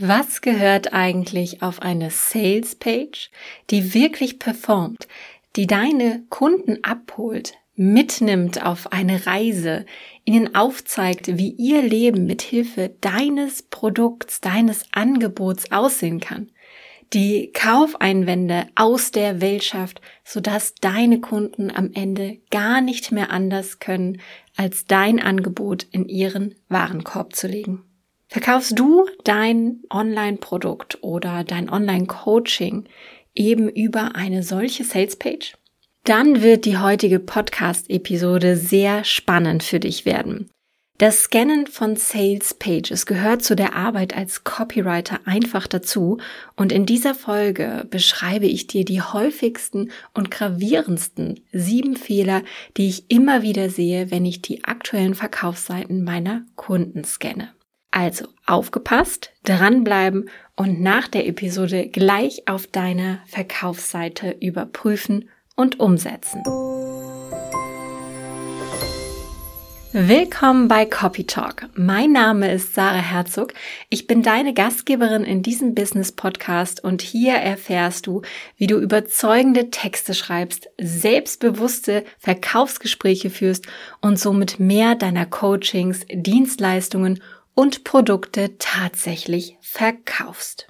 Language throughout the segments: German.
Was gehört eigentlich auf eine Sales Page, die wirklich performt, die deine Kunden abholt, mitnimmt auf eine Reise, ihnen aufzeigt, wie ihr Leben mit Hilfe deines Produkts, deines Angebots aussehen kann, die Kaufeinwände aus der Welt schafft, sodass deine Kunden am Ende gar nicht mehr anders können, als dein Angebot in ihren Warenkorb zu legen. Verkaufst du dein Online-Produkt oder dein Online-Coaching eben über eine solche Sales-Page? Dann wird die heutige Podcast-Episode sehr spannend für dich werden. Das Scannen von Sales Pages gehört zu der Arbeit als Copywriter einfach dazu und in dieser Folge beschreibe ich dir die häufigsten und gravierendsten sieben Fehler, die ich immer wieder sehe, wenn ich die aktuellen Verkaufsseiten meiner Kunden scanne. Also aufgepasst, dranbleiben und nach der Episode gleich auf deiner Verkaufsseite überprüfen und umsetzen. Willkommen bei Copy Talk. Mein Name ist Sarah Herzog. Ich bin deine Gastgeberin in diesem Business Podcast und hier erfährst du, wie du überzeugende Texte schreibst, selbstbewusste Verkaufsgespräche führst und somit mehr deiner Coachings, Dienstleistungen und Produkte tatsächlich verkaufst.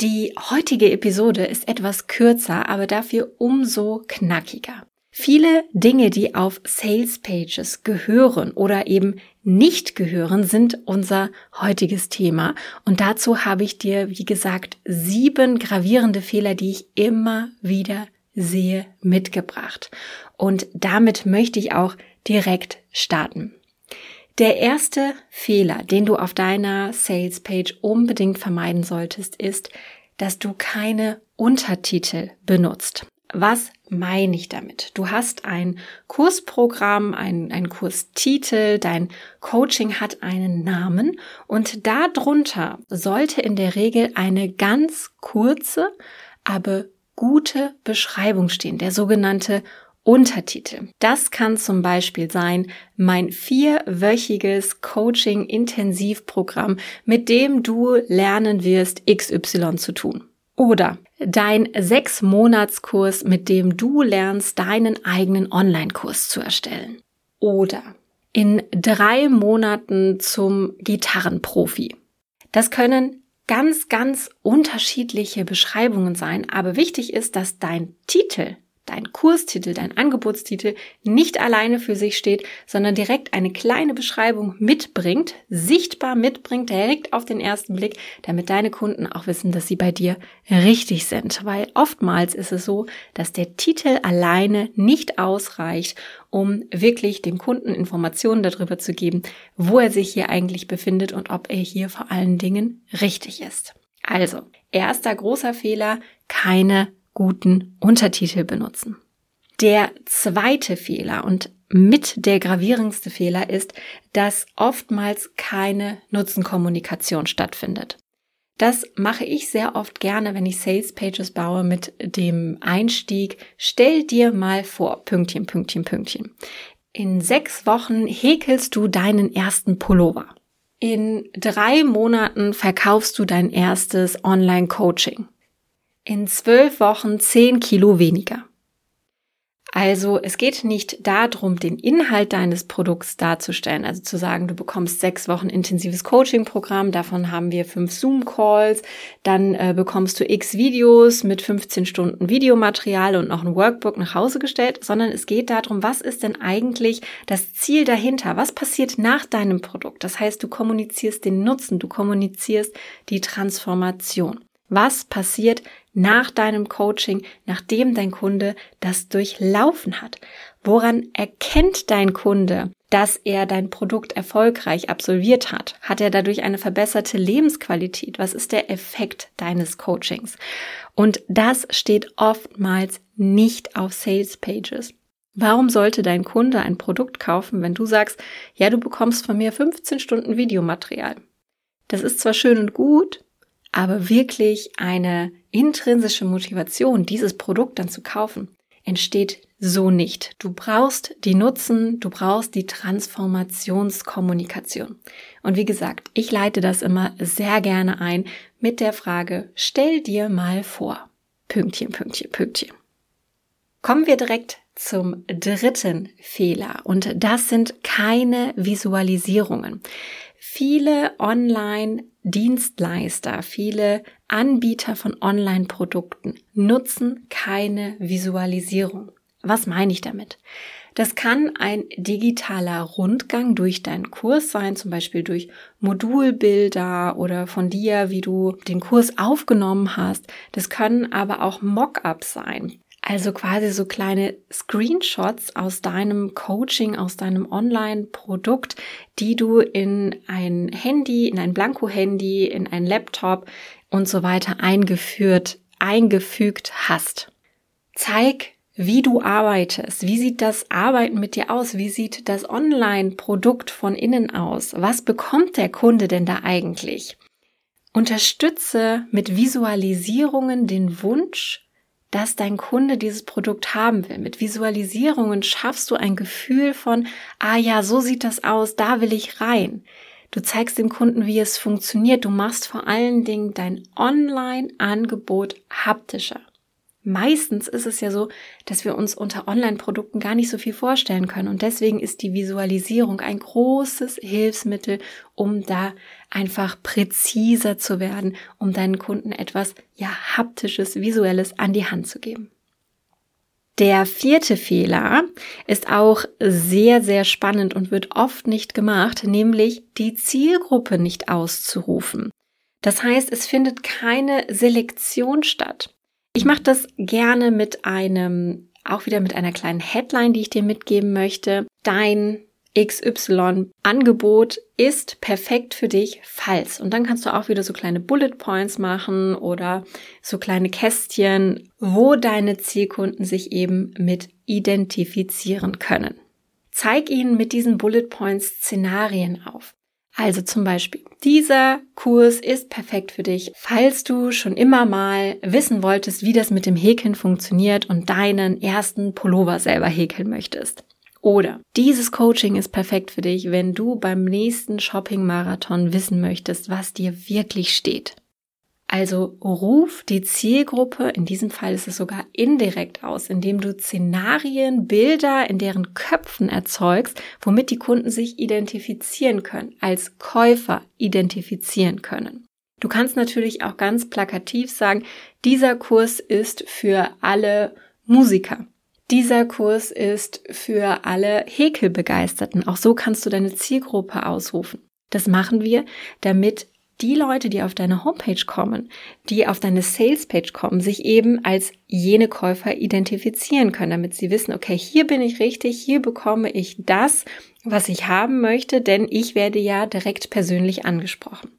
Die heutige Episode ist etwas kürzer, aber dafür umso knackiger. Viele Dinge, die auf Sales Pages gehören oder eben nicht gehören, sind unser heutiges Thema. Und dazu habe ich dir, wie gesagt, sieben gravierende Fehler, die ich immer wieder sehe, mitgebracht. Und damit möchte ich auch direkt starten. Der erste Fehler, den du auf deiner Sales Page unbedingt vermeiden solltest, ist, dass du keine Untertitel benutzt. Was meine ich damit? Du hast ein Kursprogramm, ein, ein Kurstitel, dein Coaching hat einen Namen und darunter sollte in der Regel eine ganz kurze, aber gute Beschreibung stehen, der sogenannte Untertitel. Das kann zum Beispiel sein mein vierwöchiges Coaching-Intensivprogramm, mit dem du lernen wirst, XY zu tun. Oder dein sechs Monatskurs, mit dem du lernst, deinen eigenen Online-Kurs zu erstellen. Oder in drei Monaten zum Gitarrenprofi. Das können ganz, ganz unterschiedliche Beschreibungen sein, aber wichtig ist, dass dein Titel dein Kurstitel, dein Angebotstitel nicht alleine für sich steht, sondern direkt eine kleine Beschreibung mitbringt, sichtbar mitbringt, direkt auf den ersten Blick, damit deine Kunden auch wissen, dass sie bei dir richtig sind. Weil oftmals ist es so, dass der Titel alleine nicht ausreicht, um wirklich dem Kunden Informationen darüber zu geben, wo er sich hier eigentlich befindet und ob er hier vor allen Dingen richtig ist. Also, erster großer Fehler, keine guten Untertitel benutzen. Der zweite Fehler und mit der gravierendste Fehler ist, dass oftmals keine Nutzenkommunikation stattfindet. Das mache ich sehr oft gerne, wenn ich Sales Pages baue mit dem Einstieg. Stell dir mal vor, Pünktchen, Pünktchen, Pünktchen. In sechs Wochen häkelst du deinen ersten Pullover. In drei Monaten verkaufst du dein erstes Online-Coaching in zwölf Wochen zehn Kilo weniger. Also es geht nicht darum, den Inhalt deines Produkts darzustellen, also zu sagen, du bekommst sechs Wochen intensives Coaching-Programm, davon haben wir fünf Zoom-Calls, dann äh, bekommst du x Videos mit 15 Stunden Videomaterial und noch ein Workbook nach Hause gestellt, sondern es geht darum, was ist denn eigentlich das Ziel dahinter? Was passiert nach deinem Produkt? Das heißt, du kommunizierst den Nutzen, du kommunizierst die Transformation. Was passiert nach deinem Coaching, nachdem dein Kunde das durchlaufen hat? Woran erkennt dein Kunde, dass er dein Produkt erfolgreich absolviert hat? Hat er dadurch eine verbesserte Lebensqualität? Was ist der Effekt deines Coachings? Und das steht oftmals nicht auf Sales Pages. Warum sollte dein Kunde ein Produkt kaufen, wenn du sagst, ja, du bekommst von mir 15 Stunden Videomaterial? Das ist zwar schön und gut, aber wirklich eine intrinsische Motivation, dieses Produkt dann zu kaufen, entsteht so nicht. Du brauchst die Nutzen, du brauchst die Transformationskommunikation. Und wie gesagt, ich leite das immer sehr gerne ein mit der Frage, stell dir mal vor. Pünktchen, Pünktchen, Pünktchen. Kommen wir direkt zum dritten Fehler und das sind keine Visualisierungen. Viele Online-Dienstleister, viele Anbieter von Online-Produkten nutzen keine Visualisierung. Was meine ich damit? Das kann ein digitaler Rundgang durch deinen Kurs sein, zum Beispiel durch Modulbilder oder von dir, wie du den Kurs aufgenommen hast. Das können aber auch Mockups sein. Also quasi so kleine Screenshots aus deinem Coaching, aus deinem Online-Produkt, die du in ein Handy, in ein Blanko-Handy, in ein Laptop und so weiter eingeführt, eingefügt hast. Zeig, wie du arbeitest. Wie sieht das Arbeiten mit dir aus? Wie sieht das Online-Produkt von innen aus? Was bekommt der Kunde denn da eigentlich? Unterstütze mit Visualisierungen den Wunsch, dass dein Kunde dieses Produkt haben will. Mit Visualisierungen schaffst du ein Gefühl von, ah ja, so sieht das aus, da will ich rein. Du zeigst dem Kunden, wie es funktioniert. Du machst vor allen Dingen dein Online-Angebot haptischer. Meistens ist es ja so, dass wir uns unter Online-Produkten gar nicht so viel vorstellen können. Und deswegen ist die Visualisierung ein großes Hilfsmittel, um da einfach präziser zu werden, um deinen Kunden etwas, ja, haptisches, visuelles an die Hand zu geben. Der vierte Fehler ist auch sehr, sehr spannend und wird oft nicht gemacht, nämlich die Zielgruppe nicht auszurufen. Das heißt, es findet keine Selektion statt. Ich mache das gerne mit einem, auch wieder mit einer kleinen Headline, die ich dir mitgeben möchte. Dein XY-Angebot ist perfekt für dich, falls. Und dann kannst du auch wieder so kleine Bullet Points machen oder so kleine Kästchen, wo deine Zielkunden sich eben mit identifizieren können. Zeig ihnen mit diesen Bullet Points Szenarien auf. Also zum Beispiel, dieser Kurs ist perfekt für dich, falls du schon immer mal wissen wolltest, wie das mit dem Häkeln funktioniert und deinen ersten Pullover selber häkeln möchtest. Oder dieses Coaching ist perfekt für dich, wenn du beim nächsten Shopping-Marathon wissen möchtest, was dir wirklich steht. Also ruf die Zielgruppe, in diesem Fall ist es sogar indirekt aus, indem du Szenarien, Bilder in deren Köpfen erzeugst, womit die Kunden sich identifizieren können, als Käufer identifizieren können. Du kannst natürlich auch ganz plakativ sagen, dieser Kurs ist für alle Musiker. Dieser Kurs ist für alle Häkelbegeisterten. Auch so kannst du deine Zielgruppe ausrufen. Das machen wir, damit die Leute, die auf deine Homepage kommen, die auf deine Salespage kommen, sich eben als jene Käufer identifizieren können, damit sie wissen, okay, hier bin ich richtig, hier bekomme ich das, was ich haben möchte, denn ich werde ja direkt persönlich angesprochen.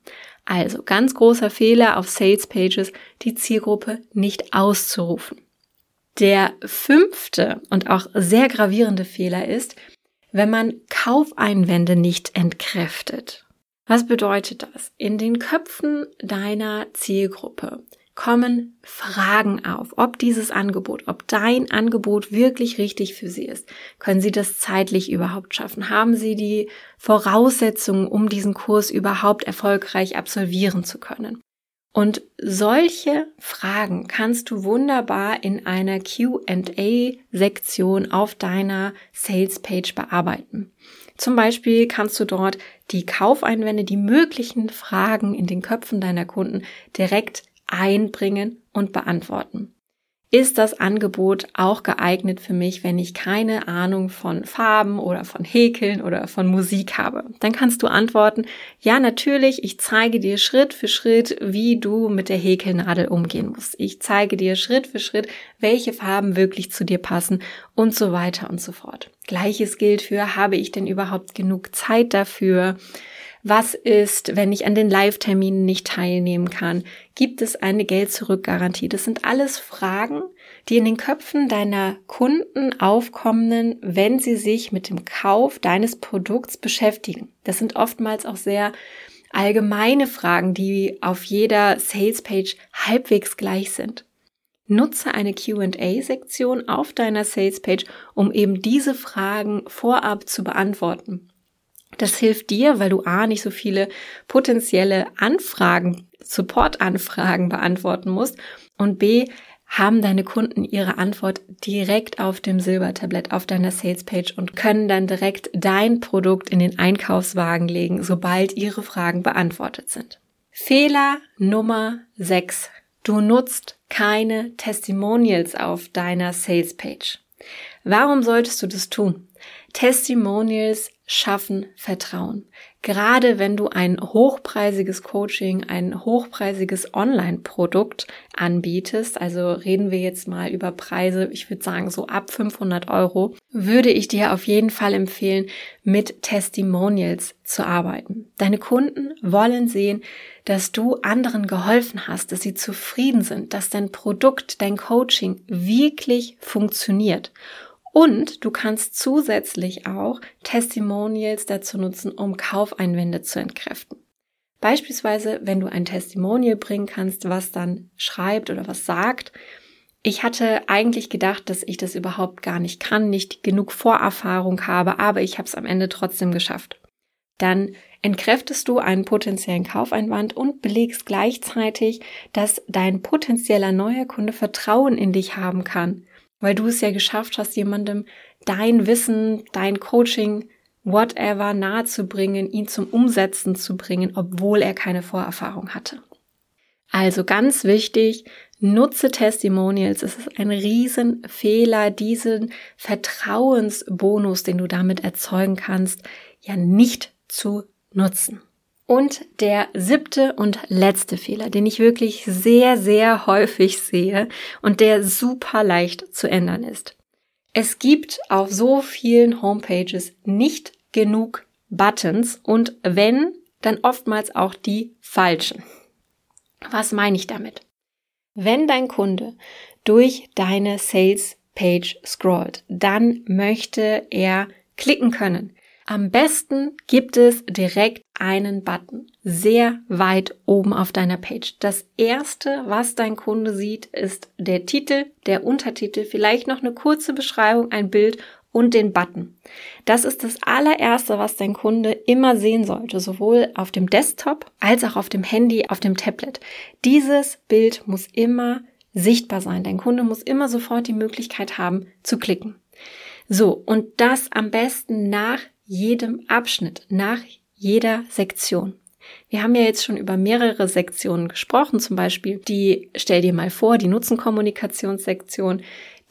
Also ganz großer Fehler auf Salespages, die Zielgruppe nicht auszurufen. Der fünfte und auch sehr gravierende Fehler ist, wenn man Kaufeinwände nicht entkräftet. Was bedeutet das? In den Köpfen deiner Zielgruppe kommen Fragen auf, ob dieses Angebot, ob dein Angebot wirklich richtig für sie ist. Können sie das zeitlich überhaupt schaffen? Haben sie die Voraussetzungen, um diesen Kurs überhaupt erfolgreich absolvieren zu können? Und solche Fragen kannst du wunderbar in einer Q&A-Sektion auf deiner Sales-Page bearbeiten. Zum Beispiel kannst du dort die Kaufeinwände, die möglichen Fragen in den Köpfen deiner Kunden direkt einbringen und beantworten ist das Angebot auch geeignet für mich, wenn ich keine Ahnung von Farben oder von Häkeln oder von Musik habe? Dann kannst du antworten, ja, natürlich, ich zeige dir Schritt für Schritt, wie du mit der Häkelnadel umgehen musst. Ich zeige dir Schritt für Schritt, welche Farben wirklich zu dir passen und so weiter und so fort. Gleiches gilt für, habe ich denn überhaupt genug Zeit dafür? Was ist, wenn ich an den Live-Terminen nicht teilnehmen kann? Gibt es eine Geld-Zurück-Garantie? Das sind alles Fragen, die in den Köpfen deiner Kunden aufkommen, wenn sie sich mit dem Kauf deines Produkts beschäftigen. Das sind oftmals auch sehr allgemeine Fragen, die auf jeder Sales-Page halbwegs gleich sind. Nutze eine QA-Sektion auf deiner Sales-Page, um eben diese Fragen vorab zu beantworten. Das hilft dir, weil du A, nicht so viele potenzielle Anfragen, Support-Anfragen beantworten musst und B, haben deine Kunden ihre Antwort direkt auf dem Silbertablett auf deiner Salespage und können dann direkt dein Produkt in den Einkaufswagen legen, sobald ihre Fragen beantwortet sind. Fehler Nummer 6. Du nutzt keine Testimonials auf deiner Salespage. Warum solltest du das tun? Testimonials schaffen Vertrauen. Gerade wenn du ein hochpreisiges Coaching, ein hochpreisiges Online-Produkt anbietest, also reden wir jetzt mal über Preise, ich würde sagen so ab 500 Euro, würde ich dir auf jeden Fall empfehlen, mit Testimonials zu arbeiten. Deine Kunden wollen sehen, dass du anderen geholfen hast, dass sie zufrieden sind, dass dein Produkt, dein Coaching wirklich funktioniert. Und du kannst zusätzlich auch Testimonials dazu nutzen, um Kaufeinwände zu entkräften. Beispielsweise, wenn du ein Testimonial bringen kannst, was dann schreibt oder was sagt, ich hatte eigentlich gedacht, dass ich das überhaupt gar nicht kann, nicht genug Vorerfahrung habe, aber ich habe es am Ende trotzdem geschafft. Dann entkräftest du einen potenziellen Kaufeinwand und belegst gleichzeitig, dass dein potenzieller neuer Kunde Vertrauen in dich haben kann weil du es ja geschafft hast, jemandem dein Wissen, dein Coaching, whatever nahezubringen, ihn zum Umsetzen zu bringen, obwohl er keine Vorerfahrung hatte. Also ganz wichtig, nutze Testimonials. Es ist ein Riesenfehler, diesen Vertrauensbonus, den du damit erzeugen kannst, ja nicht zu nutzen. Und der siebte und letzte Fehler, den ich wirklich sehr, sehr häufig sehe und der super leicht zu ändern ist. Es gibt auf so vielen Homepages nicht genug Buttons und wenn, dann oftmals auch die falschen. Was meine ich damit? Wenn dein Kunde durch deine Sales Page scrollt, dann möchte er klicken können. Am besten gibt es direkt einen Button sehr weit oben auf deiner Page. Das erste, was dein Kunde sieht, ist der Titel, der Untertitel, vielleicht noch eine kurze Beschreibung, ein Bild und den Button. Das ist das allererste, was dein Kunde immer sehen sollte, sowohl auf dem Desktop als auch auf dem Handy, auf dem Tablet. Dieses Bild muss immer sichtbar sein. Dein Kunde muss immer sofort die Möglichkeit haben zu klicken. So, und das am besten nach jedem Abschnitt, nach jeder Sektion. Wir haben ja jetzt schon über mehrere Sektionen gesprochen, zum Beispiel die, stell dir mal vor, die Nutzenkommunikationssektion,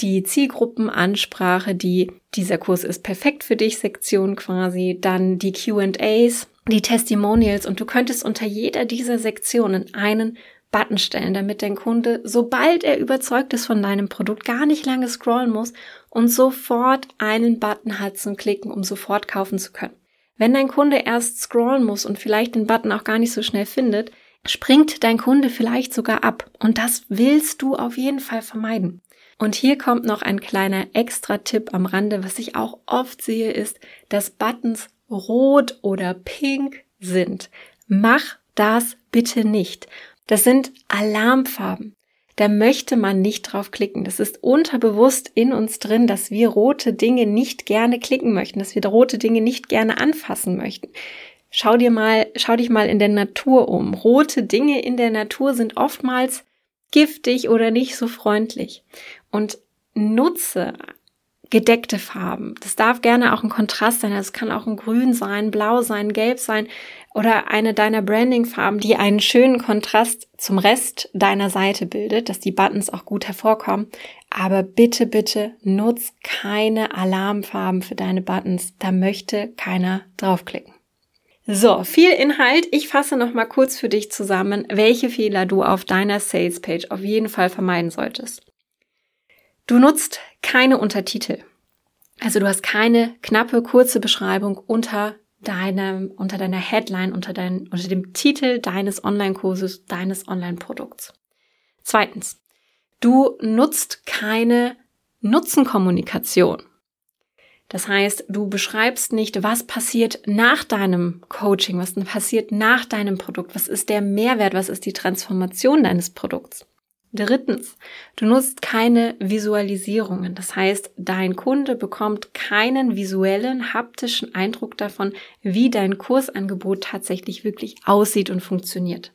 die Zielgruppenansprache, die dieser Kurs ist perfekt für dich Sektion quasi, dann die Q&As, die Testimonials und du könntest unter jeder dieser Sektionen einen Button stellen, damit dein Kunde, sobald er überzeugt ist von deinem Produkt, gar nicht lange scrollen muss und sofort einen Button hat zum Klicken, um sofort kaufen zu können. Wenn dein Kunde erst scrollen muss und vielleicht den Button auch gar nicht so schnell findet, springt dein Kunde vielleicht sogar ab. Und das willst du auf jeden Fall vermeiden. Und hier kommt noch ein kleiner extra Tipp am Rande, was ich auch oft sehe, ist, dass Buttons rot oder pink sind. Mach das bitte nicht. Das sind Alarmfarben. Da möchte man nicht drauf klicken. Das ist unterbewusst in uns drin, dass wir rote Dinge nicht gerne klicken möchten, dass wir rote Dinge nicht gerne anfassen möchten. Schau dir mal, schau dich mal in der Natur um. Rote Dinge in der Natur sind oftmals giftig oder nicht so freundlich. Und nutze gedeckte Farben. Das darf gerne auch ein Kontrast sein. Das kann auch ein Grün sein, Blau sein, Gelb sein oder eine deiner Branding-Farben, die einen schönen Kontrast zum Rest deiner Seite bildet, dass die Buttons auch gut hervorkommen. Aber bitte, bitte nutz keine Alarmfarben für deine Buttons. Da möchte keiner draufklicken. So, viel Inhalt. Ich fasse noch mal kurz für dich zusammen, welche Fehler du auf deiner Sales Page auf jeden Fall vermeiden solltest. Du nutzt keine Untertitel. Also du hast keine knappe, kurze Beschreibung unter deinem, unter deiner Headline, unter, dein, unter dem Titel deines Online-Kurses, deines Online-Produkts. Zweitens, du nutzt keine Nutzenkommunikation. Das heißt, du beschreibst nicht, was passiert nach deinem Coaching, was passiert nach deinem Produkt, was ist der Mehrwert, was ist die Transformation deines Produkts. Drittens, du nutzt keine Visualisierungen. Das heißt, dein Kunde bekommt keinen visuellen, haptischen Eindruck davon, wie dein Kursangebot tatsächlich wirklich aussieht und funktioniert.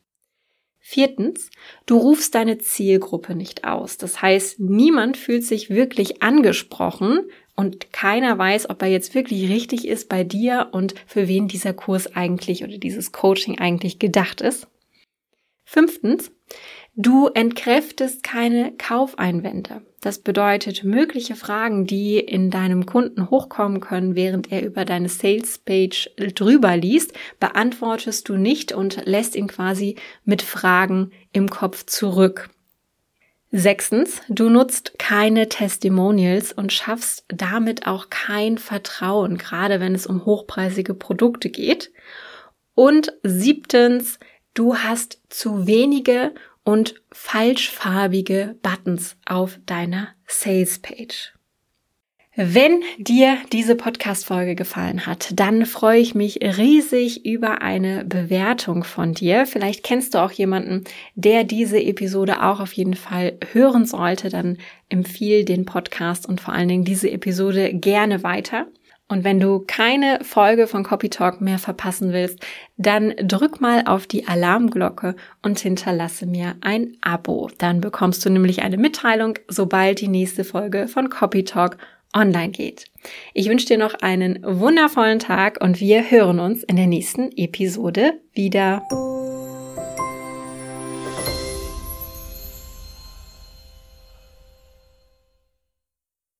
Viertens, du rufst deine Zielgruppe nicht aus. Das heißt, niemand fühlt sich wirklich angesprochen und keiner weiß, ob er jetzt wirklich richtig ist bei dir und für wen dieser Kurs eigentlich oder dieses Coaching eigentlich gedacht ist. Fünftens, Du entkräftest keine Kaufeinwände. Das bedeutet, mögliche Fragen, die in deinem Kunden hochkommen können, während er über deine Sales Page drüber liest, beantwortest du nicht und lässt ihn quasi mit Fragen im Kopf zurück. Sechstens, du nutzt keine Testimonials und schaffst damit auch kein Vertrauen, gerade wenn es um hochpreisige Produkte geht. Und siebtens, du hast zu wenige und falschfarbige Buttons auf deiner Sales Page. Wenn dir diese Podcast-Folge gefallen hat, dann freue ich mich riesig über eine Bewertung von dir. Vielleicht kennst du auch jemanden, der diese Episode auch auf jeden Fall hören sollte. Dann empfiehl den Podcast und vor allen Dingen diese Episode gerne weiter. Und wenn du keine Folge von Copy Talk mehr verpassen willst, dann drück mal auf die Alarmglocke und hinterlasse mir ein Abo. Dann bekommst du nämlich eine Mitteilung, sobald die nächste Folge von Copy Talk online geht. Ich wünsche dir noch einen wundervollen Tag und wir hören uns in der nächsten Episode wieder.